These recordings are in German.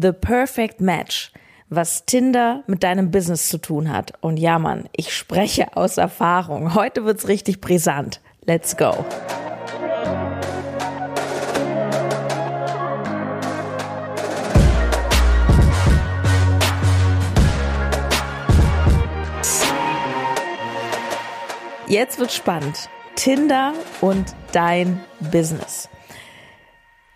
The Perfect Match, was Tinder mit deinem Business zu tun hat. Und ja, Mann, ich spreche aus Erfahrung. Heute wird's richtig brisant. Let's go. Jetzt wird spannend. Tinder und dein Business.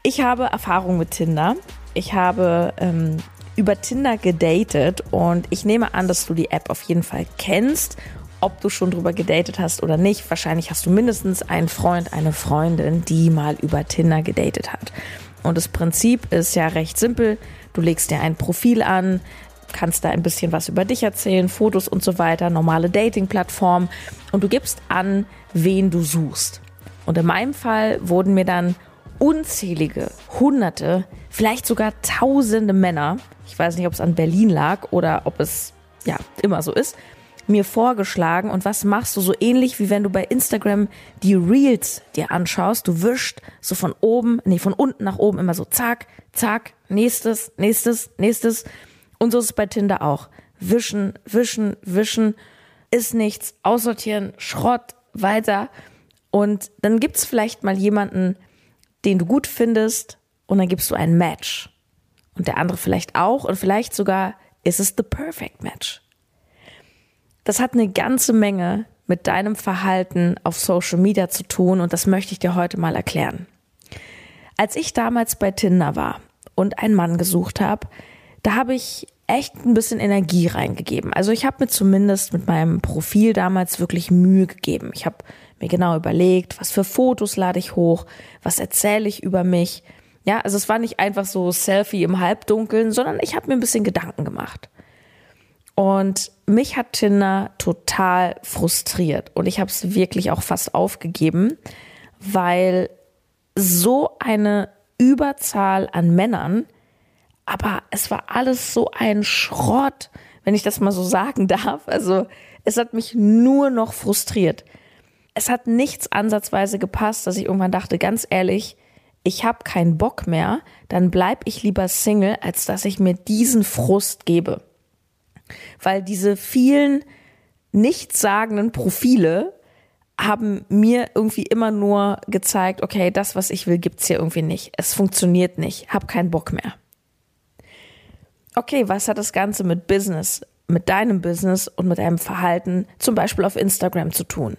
Ich habe Erfahrung mit Tinder. Ich habe ähm, über Tinder gedatet und ich nehme an, dass du die App auf jeden Fall kennst. Ob du schon drüber gedatet hast oder nicht, wahrscheinlich hast du mindestens einen Freund, eine Freundin, die mal über Tinder gedatet hat. Und das Prinzip ist ja recht simpel. Du legst dir ein Profil an, kannst da ein bisschen was über dich erzählen, Fotos und so weiter, normale Dating-Plattform und du gibst an, wen du suchst. Und in meinem Fall wurden mir dann unzählige, hunderte, vielleicht sogar tausende Männer, ich weiß nicht, ob es an Berlin lag oder ob es ja immer so ist, mir vorgeschlagen. Und was machst du so ähnlich wie wenn du bei Instagram die Reels dir anschaust? Du wischst so von oben, nee, von unten nach oben immer so zack, zack, nächstes, nächstes, nächstes. Und so ist es bei Tinder auch. Wischen, wischen, wischen ist nichts, aussortieren, Schrott, weiter. Und dann gibt's vielleicht mal jemanden, den du gut findest, und dann gibst du ein Match. Und der andere vielleicht auch, und vielleicht sogar ist es the perfect match. Das hat eine ganze Menge mit deinem Verhalten auf Social Media zu tun, und das möchte ich dir heute mal erklären. Als ich damals bei Tinder war und einen Mann gesucht habe, da habe ich echt ein bisschen Energie reingegeben. Also ich habe mir zumindest mit meinem Profil damals wirklich Mühe gegeben. Ich habe mir genau überlegt, was für Fotos lade ich hoch, was erzähle ich über mich. Ja, also es war nicht einfach so Selfie im Halbdunkeln, sondern ich habe mir ein bisschen Gedanken gemacht. Und mich hat Tinder total frustriert und ich habe es wirklich auch fast aufgegeben, weil so eine Überzahl an Männern aber es war alles so ein Schrott, wenn ich das mal so sagen darf. Also es hat mich nur noch frustriert. Es hat nichts ansatzweise gepasst, dass ich irgendwann dachte, ganz ehrlich, ich habe keinen Bock mehr, dann bleib ich lieber Single, als dass ich mir diesen Frust gebe. Weil diese vielen nichtssagenden Profile haben mir irgendwie immer nur gezeigt, okay, das, was ich will, gibt's hier irgendwie nicht. Es funktioniert nicht. Hab keinen Bock mehr okay, was hat das Ganze mit Business, mit deinem Business und mit deinem Verhalten zum Beispiel auf Instagram zu tun?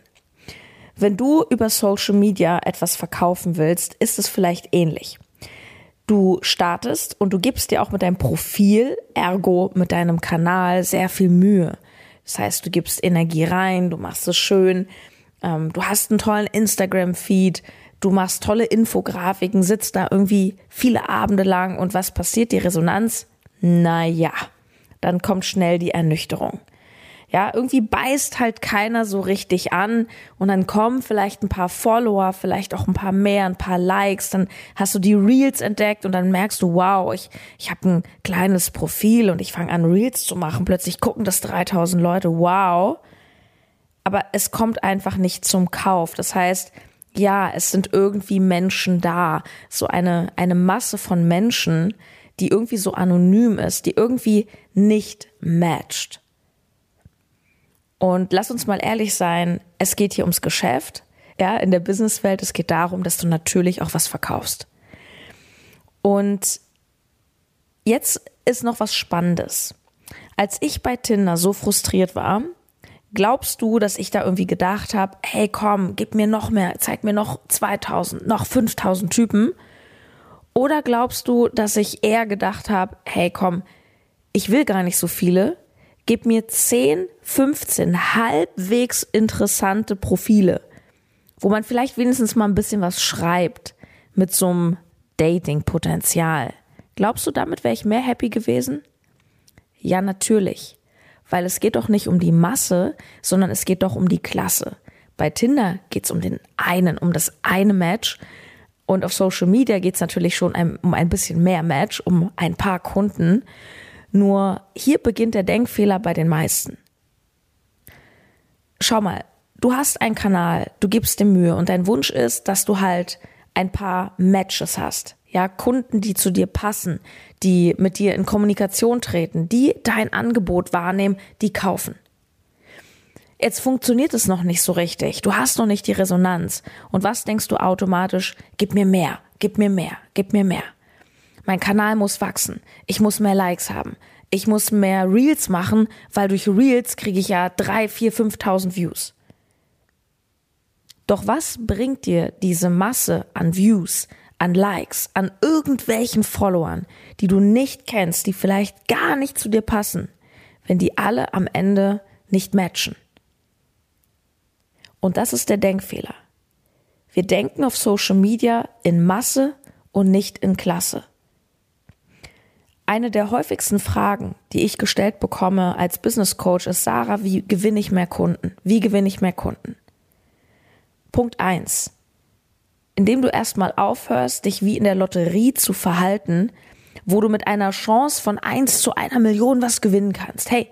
Wenn du über Social Media etwas verkaufen willst, ist es vielleicht ähnlich. Du startest und du gibst dir auch mit deinem Profil, ergo mit deinem Kanal sehr viel Mühe. Das heißt, du gibst Energie rein, du machst es schön, ähm, du hast einen tollen Instagram-Feed, du machst tolle Infografiken, sitzt da irgendwie viele Abende lang und was passiert? Die Resonanz naja, dann kommt schnell die Ernüchterung. Ja, irgendwie beißt halt keiner so richtig an und dann kommen vielleicht ein paar Follower, vielleicht auch ein paar mehr, ein paar Likes, dann hast du die Reels entdeckt und dann merkst du, wow, ich, ich habe ein kleines Profil und ich fange an Reels zu machen, plötzlich gucken das 3000 Leute, wow. Aber es kommt einfach nicht zum Kauf. Das heißt, ja, es sind irgendwie Menschen da, so eine, eine Masse von Menschen, die irgendwie so anonym ist, die irgendwie nicht matcht. Und lass uns mal ehrlich sein, es geht hier ums Geschäft, ja, in der Businesswelt, es geht darum, dass du natürlich auch was verkaufst. Und jetzt ist noch was Spannendes. Als ich bei Tinder so frustriert war, glaubst du, dass ich da irgendwie gedacht habe, hey komm, gib mir noch mehr, zeig mir noch 2000, noch 5000 Typen oder glaubst du, dass ich eher gedacht habe, hey komm, ich will gar nicht so viele, gib mir 10, 15 halbwegs interessante Profile, wo man vielleicht wenigstens mal ein bisschen was schreibt mit so einem Dating-Potenzial. Glaubst du, damit wäre ich mehr happy gewesen? Ja, natürlich. Weil es geht doch nicht um die Masse, sondern es geht doch um die Klasse. Bei Tinder geht es um den einen, um das eine Match und auf Social Media geht es natürlich schon um ein bisschen mehr Match, um ein paar Kunden. Nur hier beginnt der Denkfehler bei den meisten. Schau mal, du hast einen Kanal, du gibst dir Mühe und dein Wunsch ist, dass du halt ein paar Matches hast. ja, Kunden, die zu dir passen, die mit dir in Kommunikation treten, die dein Angebot wahrnehmen, die kaufen. Jetzt funktioniert es noch nicht so richtig. Du hast noch nicht die Resonanz. Und was denkst du automatisch? Gib mir mehr, gib mir mehr, gib mir mehr. Mein Kanal muss wachsen. Ich muss mehr Likes haben. Ich muss mehr Reels machen, weil durch Reels kriege ich ja drei, vier, fünftausend Views. Doch was bringt dir diese Masse an Views, an Likes, an irgendwelchen Followern, die du nicht kennst, die vielleicht gar nicht zu dir passen, wenn die alle am Ende nicht matchen? Und das ist der Denkfehler. Wir denken auf Social Media in Masse und nicht in Klasse. Eine der häufigsten Fragen, die ich gestellt bekomme als Business Coach, ist, Sarah, wie gewinne ich mehr Kunden? Wie gewinne ich mehr Kunden? Punkt eins: Indem du erstmal aufhörst, dich wie in der Lotterie zu verhalten, wo du mit einer Chance von eins zu einer Million was gewinnen kannst. Hey,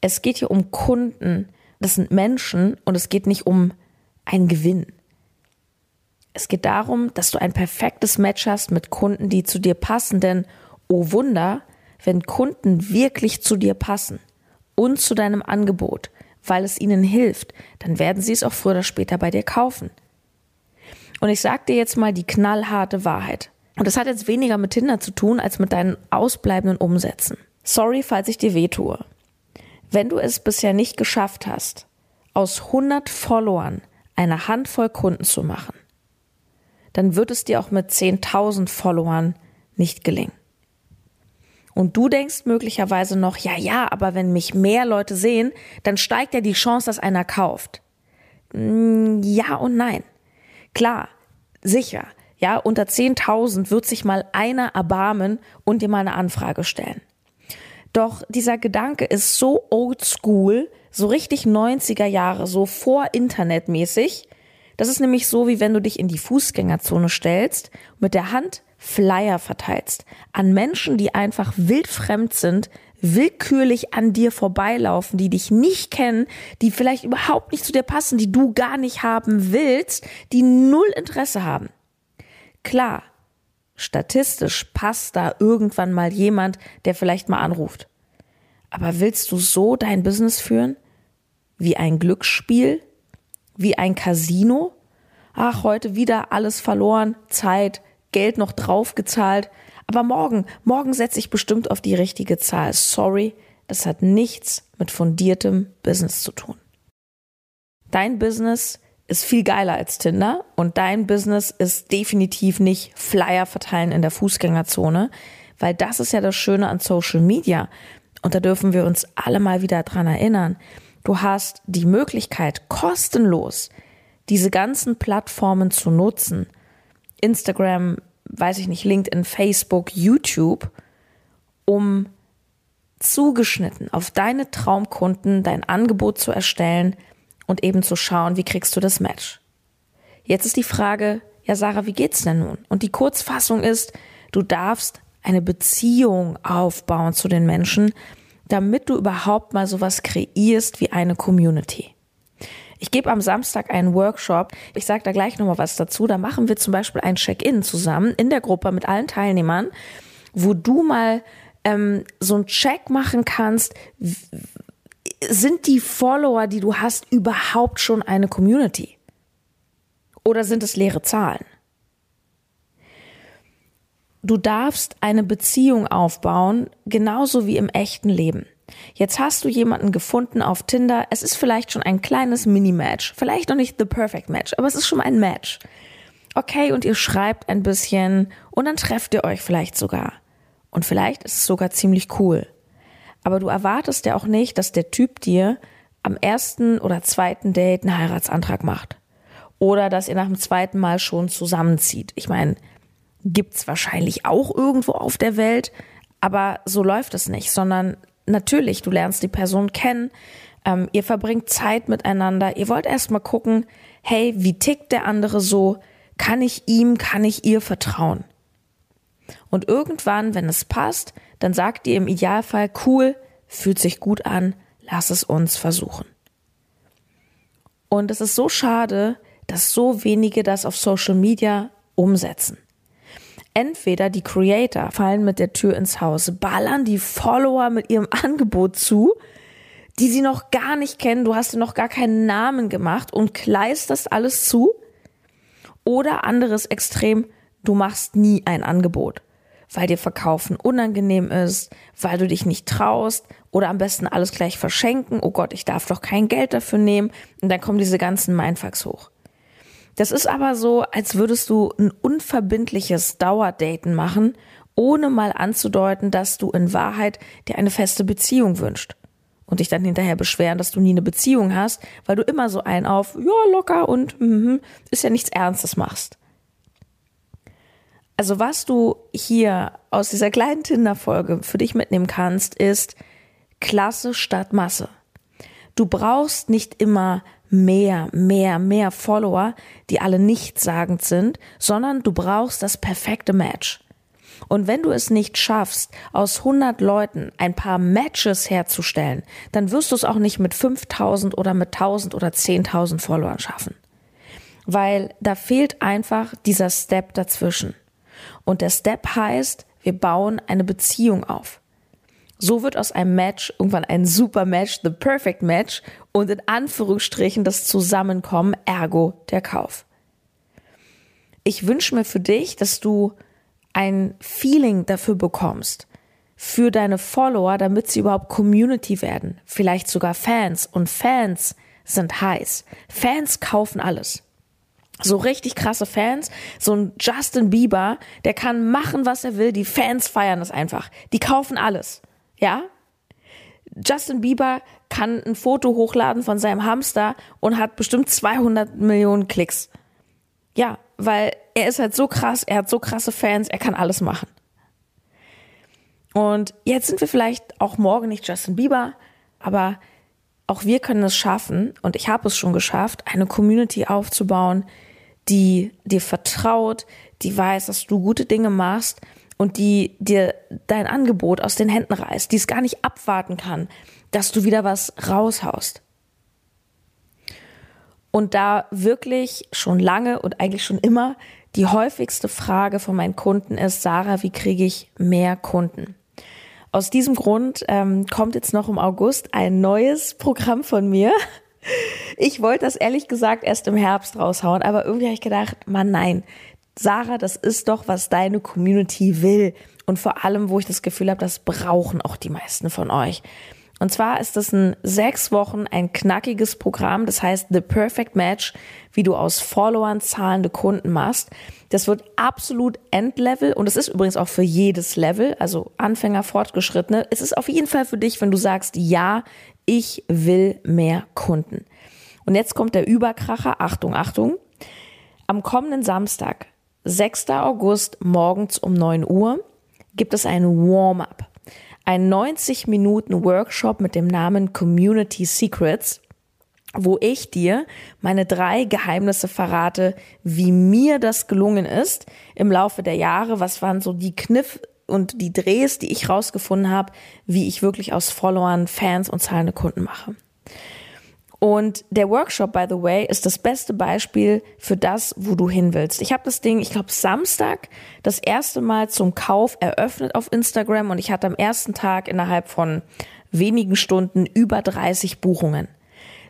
es geht hier um Kunden, das sind Menschen und es geht nicht um einen Gewinn. Es geht darum, dass du ein perfektes Match hast mit Kunden, die zu dir passen, denn oh Wunder, wenn Kunden wirklich zu dir passen und zu deinem Angebot, weil es ihnen hilft, dann werden sie es auch früher oder später bei dir kaufen. Und ich sag dir jetzt mal die knallharte Wahrheit. Und das hat jetzt weniger mit Tinder zu tun als mit deinen ausbleibenden Umsätzen. Sorry, falls ich dir wehtue. Wenn du es bisher nicht geschafft hast, aus 100 Followern eine Handvoll Kunden zu machen, dann wird es dir auch mit 10.000 Followern nicht gelingen. Und du denkst möglicherweise noch, ja, ja, aber wenn mich mehr Leute sehen, dann steigt ja die Chance, dass einer kauft. Mm, ja und nein. Klar, sicher. Ja, unter 10.000 wird sich mal einer erbarmen und dir mal eine Anfrage stellen. Doch dieser Gedanke ist so old school, so richtig 90er Jahre, so vor Internet mäßig. Das ist nämlich so, wie wenn du dich in die Fußgängerzone stellst, mit der Hand Flyer verteilst an Menschen, die einfach wildfremd sind, willkürlich an dir vorbeilaufen, die dich nicht kennen, die vielleicht überhaupt nicht zu dir passen, die du gar nicht haben willst, die null Interesse haben. Klar, Statistisch passt da irgendwann mal jemand, der vielleicht mal anruft. Aber willst du so dein Business führen? Wie ein Glücksspiel? Wie ein Casino? Ach, heute wieder alles verloren, Zeit, Geld noch draufgezahlt. Aber morgen, morgen setze ich bestimmt auf die richtige Zahl. Sorry, das hat nichts mit fundiertem Business zu tun. Dein Business ist viel geiler als Tinder und dein Business ist definitiv nicht Flyer verteilen in der Fußgängerzone, weil das ist ja das Schöne an Social Media. Und da dürfen wir uns alle mal wieder dran erinnern. Du hast die Möglichkeit, kostenlos diese ganzen Plattformen zu nutzen. Instagram, weiß ich nicht, LinkedIn, Facebook, YouTube, um zugeschnitten auf deine Traumkunden dein Angebot zu erstellen, und eben zu schauen, wie kriegst du das Match. Jetzt ist die Frage, ja Sarah, wie geht's denn nun? Und die Kurzfassung ist, du darfst eine Beziehung aufbauen zu den Menschen, damit du überhaupt mal sowas kreierst wie eine Community. Ich gebe am Samstag einen Workshop. Ich sage da gleich nochmal was dazu. Da machen wir zum Beispiel ein Check-in zusammen in der Gruppe mit allen Teilnehmern, wo du mal ähm, so einen Check machen kannst, sind die Follower, die du hast, überhaupt schon eine Community? Oder sind es leere Zahlen? Du darfst eine Beziehung aufbauen, genauso wie im echten Leben. Jetzt hast du jemanden gefunden auf Tinder. Es ist vielleicht schon ein kleines Mini-Match. Vielleicht noch nicht the perfect match, aber es ist schon ein Match. Okay, und ihr schreibt ein bisschen und dann trefft ihr euch vielleicht sogar. Und vielleicht ist es sogar ziemlich cool. Aber du erwartest ja auch nicht, dass der Typ dir am ersten oder zweiten Date einen Heiratsantrag macht. Oder dass ihr nach dem zweiten Mal schon zusammenzieht. Ich meine, gibt's wahrscheinlich auch irgendwo auf der Welt, aber so läuft es nicht, sondern natürlich, du lernst die Person kennen, ähm, ihr verbringt Zeit miteinander, ihr wollt erstmal gucken, hey, wie tickt der andere so? Kann ich ihm, kann ich ihr vertrauen? Und irgendwann, wenn es passt, dann sagt ihr im Idealfall, cool, fühlt sich gut an, lass es uns versuchen. Und es ist so schade, dass so wenige das auf Social Media umsetzen. Entweder die Creator fallen mit der Tür ins Haus, ballern die Follower mit ihrem Angebot zu, die sie noch gar nicht kennen, du hast dir noch gar keinen Namen gemacht und kleisterst alles zu. Oder anderes Extrem, du machst nie ein Angebot, weil dir Verkaufen unangenehm ist, weil du dich nicht traust oder am besten alles gleich verschenken. Oh Gott, ich darf doch kein Geld dafür nehmen. Und dann kommen diese ganzen Mindfucks hoch. Das ist aber so, als würdest du ein unverbindliches Dauerdaten machen, ohne mal anzudeuten, dass du in Wahrheit dir eine feste Beziehung wünscht. Und dich dann hinterher beschweren, dass du nie eine Beziehung hast, weil du immer so ein auf, ja, locker und mm, ist ja nichts Ernstes machst. Also was du hier aus dieser kleinen Tinder-Folge für dich mitnehmen kannst, ist Klasse statt Masse. Du brauchst nicht immer mehr, mehr, mehr Follower, die alle nichtssagend sind, sondern du brauchst das perfekte Match. Und wenn du es nicht schaffst, aus 100 Leuten ein paar Matches herzustellen, dann wirst du es auch nicht mit 5000 oder mit 1000 oder 10.000 Followern schaffen. Weil da fehlt einfach dieser Step dazwischen. Und der Step heißt, wir bauen eine Beziehung auf. So wird aus einem Match irgendwann ein super Match, the perfect Match und in Anführungsstrichen das Zusammenkommen, ergo der Kauf. Ich wünsche mir für dich, dass du ein Feeling dafür bekommst, für deine Follower, damit sie überhaupt Community werden, vielleicht sogar Fans. Und Fans sind heiß. Fans kaufen alles. So richtig krasse Fans, so ein Justin Bieber, der kann machen, was er will, die Fans feiern das einfach. Die kaufen alles. Ja? Justin Bieber kann ein Foto hochladen von seinem Hamster und hat bestimmt 200 Millionen Klicks. Ja, weil er ist halt so krass, er hat so krasse Fans, er kann alles machen. Und jetzt sind wir vielleicht auch morgen nicht Justin Bieber, aber auch wir können es schaffen, und ich habe es schon geschafft, eine Community aufzubauen, die dir vertraut, die weiß, dass du gute Dinge machst und die dir dein Angebot aus den Händen reißt, die es gar nicht abwarten kann, dass du wieder was raushaust. Und da wirklich schon lange und eigentlich schon immer die häufigste Frage von meinen Kunden ist, Sarah, wie kriege ich mehr Kunden? Aus diesem Grund ähm, kommt jetzt noch im August ein neues Programm von mir. Ich wollte das ehrlich gesagt erst im Herbst raushauen, aber irgendwie habe ich gedacht, man nein, Sarah, das ist doch, was deine Community will. Und vor allem, wo ich das Gefühl habe, das brauchen auch die meisten von euch. Und zwar ist das ein sechs Wochen ein knackiges Programm, das heißt The Perfect Match, wie du aus Followern zahlende Kunden machst. Das wird absolut Endlevel und es ist übrigens auch für jedes Level, also Anfänger, Fortgeschrittene. Es ist auf jeden Fall für dich, wenn du sagst, ja, ich will mehr Kunden. Und jetzt kommt der Überkracher, Achtung, Achtung. Am kommenden Samstag, 6. August morgens um 9 Uhr gibt es ein Warm-up. Ein 90 Minuten Workshop mit dem Namen Community Secrets, wo ich dir meine drei Geheimnisse verrate, wie mir das gelungen ist im Laufe der Jahre. Was waren so die Kniff und die Drehs, die ich rausgefunden habe, wie ich wirklich aus Followern, Fans und zahlende Kunden mache. Und der Workshop, by the way, ist das beste Beispiel für das, wo du hin willst. Ich habe das Ding, ich glaube, Samstag das erste Mal zum Kauf eröffnet auf Instagram und ich hatte am ersten Tag innerhalb von wenigen Stunden über 30 Buchungen.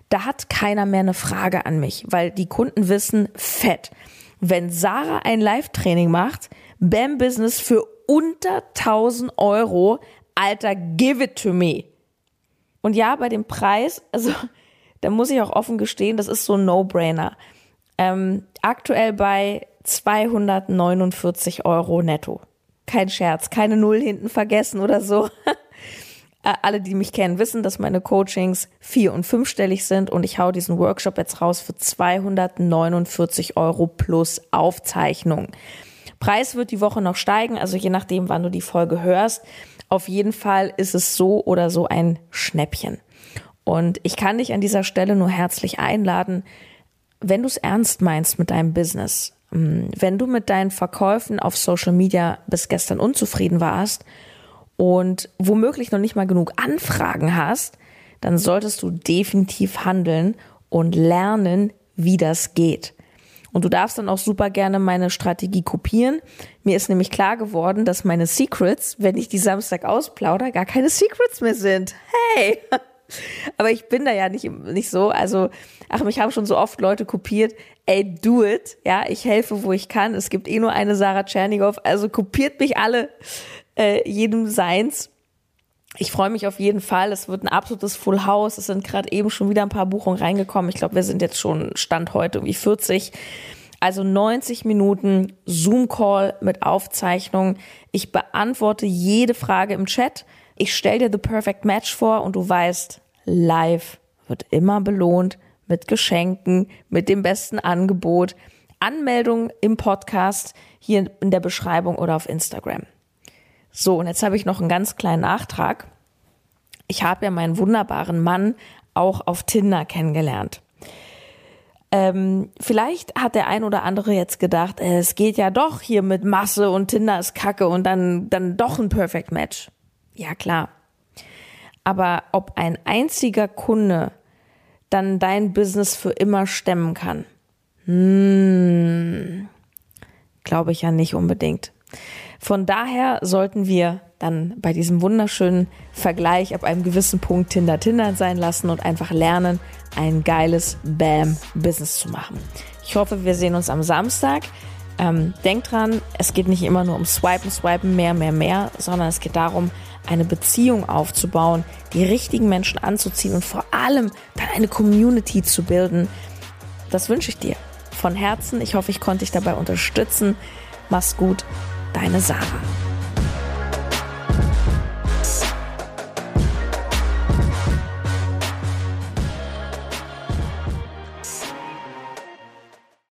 Da hat keiner mehr eine Frage an mich, weil die Kunden wissen, fett. Wenn Sarah ein Live-Training macht, BAM Business für unter 1000 Euro, Alter, give it to me. Und ja, bei dem Preis, also da muss ich auch offen gestehen, das ist so ein No-Brainer. Ähm, aktuell bei 249 Euro netto. Kein Scherz, keine Null hinten vergessen oder so. Äh, alle, die mich kennen, wissen, dass meine Coachings vier- und fünfstellig sind und ich hau diesen Workshop jetzt raus für 249 Euro plus Aufzeichnung. Preis wird die Woche noch steigen, also je nachdem, wann du die Folge hörst. Auf jeden Fall ist es so oder so ein Schnäppchen. Und ich kann dich an dieser Stelle nur herzlich einladen, wenn du es ernst meinst mit deinem Business, mm, wenn du mit deinen Verkäufen auf Social Media bis gestern unzufrieden warst und womöglich noch nicht mal genug Anfragen hast, dann solltest du definitiv handeln und lernen, wie das geht. Und du darfst dann auch super gerne meine Strategie kopieren. Mir ist nämlich klar geworden, dass meine Secrets, wenn ich die Samstag ausplauder, gar keine Secrets mehr sind. Hey! Aber ich bin da ja nicht, nicht so. Also, ach, mich haben schon so oft Leute kopiert. Ey, do it. Ja, ich helfe, wo ich kann. Es gibt eh nur eine Sarah Tschernigow. Also kopiert mich alle, äh, jedem seins. Ich freue mich auf jeden Fall. Es wird ein absolutes Full House. Es sind gerade eben schon wieder ein paar Buchungen reingekommen. Ich glaube, wir sind jetzt schon Stand heute irgendwie 40. Also 90 Minuten Zoom-Call mit Aufzeichnung. Ich beantworte jede Frage im Chat. Ich stelle dir The Perfect Match vor und du weißt, live wird immer belohnt mit Geschenken, mit dem besten Angebot. Anmeldung im Podcast hier in der Beschreibung oder auf Instagram. So, und jetzt habe ich noch einen ganz kleinen Nachtrag. Ich habe ja meinen wunderbaren Mann auch auf Tinder kennengelernt. Ähm, vielleicht hat der ein oder andere jetzt gedacht, äh, es geht ja doch hier mit Masse und Tinder ist Kacke und dann, dann doch ein Perfect Match. Ja, klar. Aber ob ein einziger Kunde dann dein Business für immer stemmen kann, hm, glaube ich ja nicht unbedingt. Von daher sollten wir dann bei diesem wunderschönen Vergleich ab einem gewissen Punkt Tinder Tinder sein lassen und einfach lernen, ein geiles Bam-Business zu machen. Ich hoffe, wir sehen uns am Samstag. Ähm, denkt dran, es geht nicht immer nur um Swipen, Swipen, mehr, mehr, mehr, sondern es geht darum, eine Beziehung aufzubauen, die richtigen Menschen anzuziehen und vor allem dann eine Community zu bilden. Das wünsche ich dir von Herzen. Ich hoffe, ich konnte dich dabei unterstützen. Mach's gut, deine Sarah.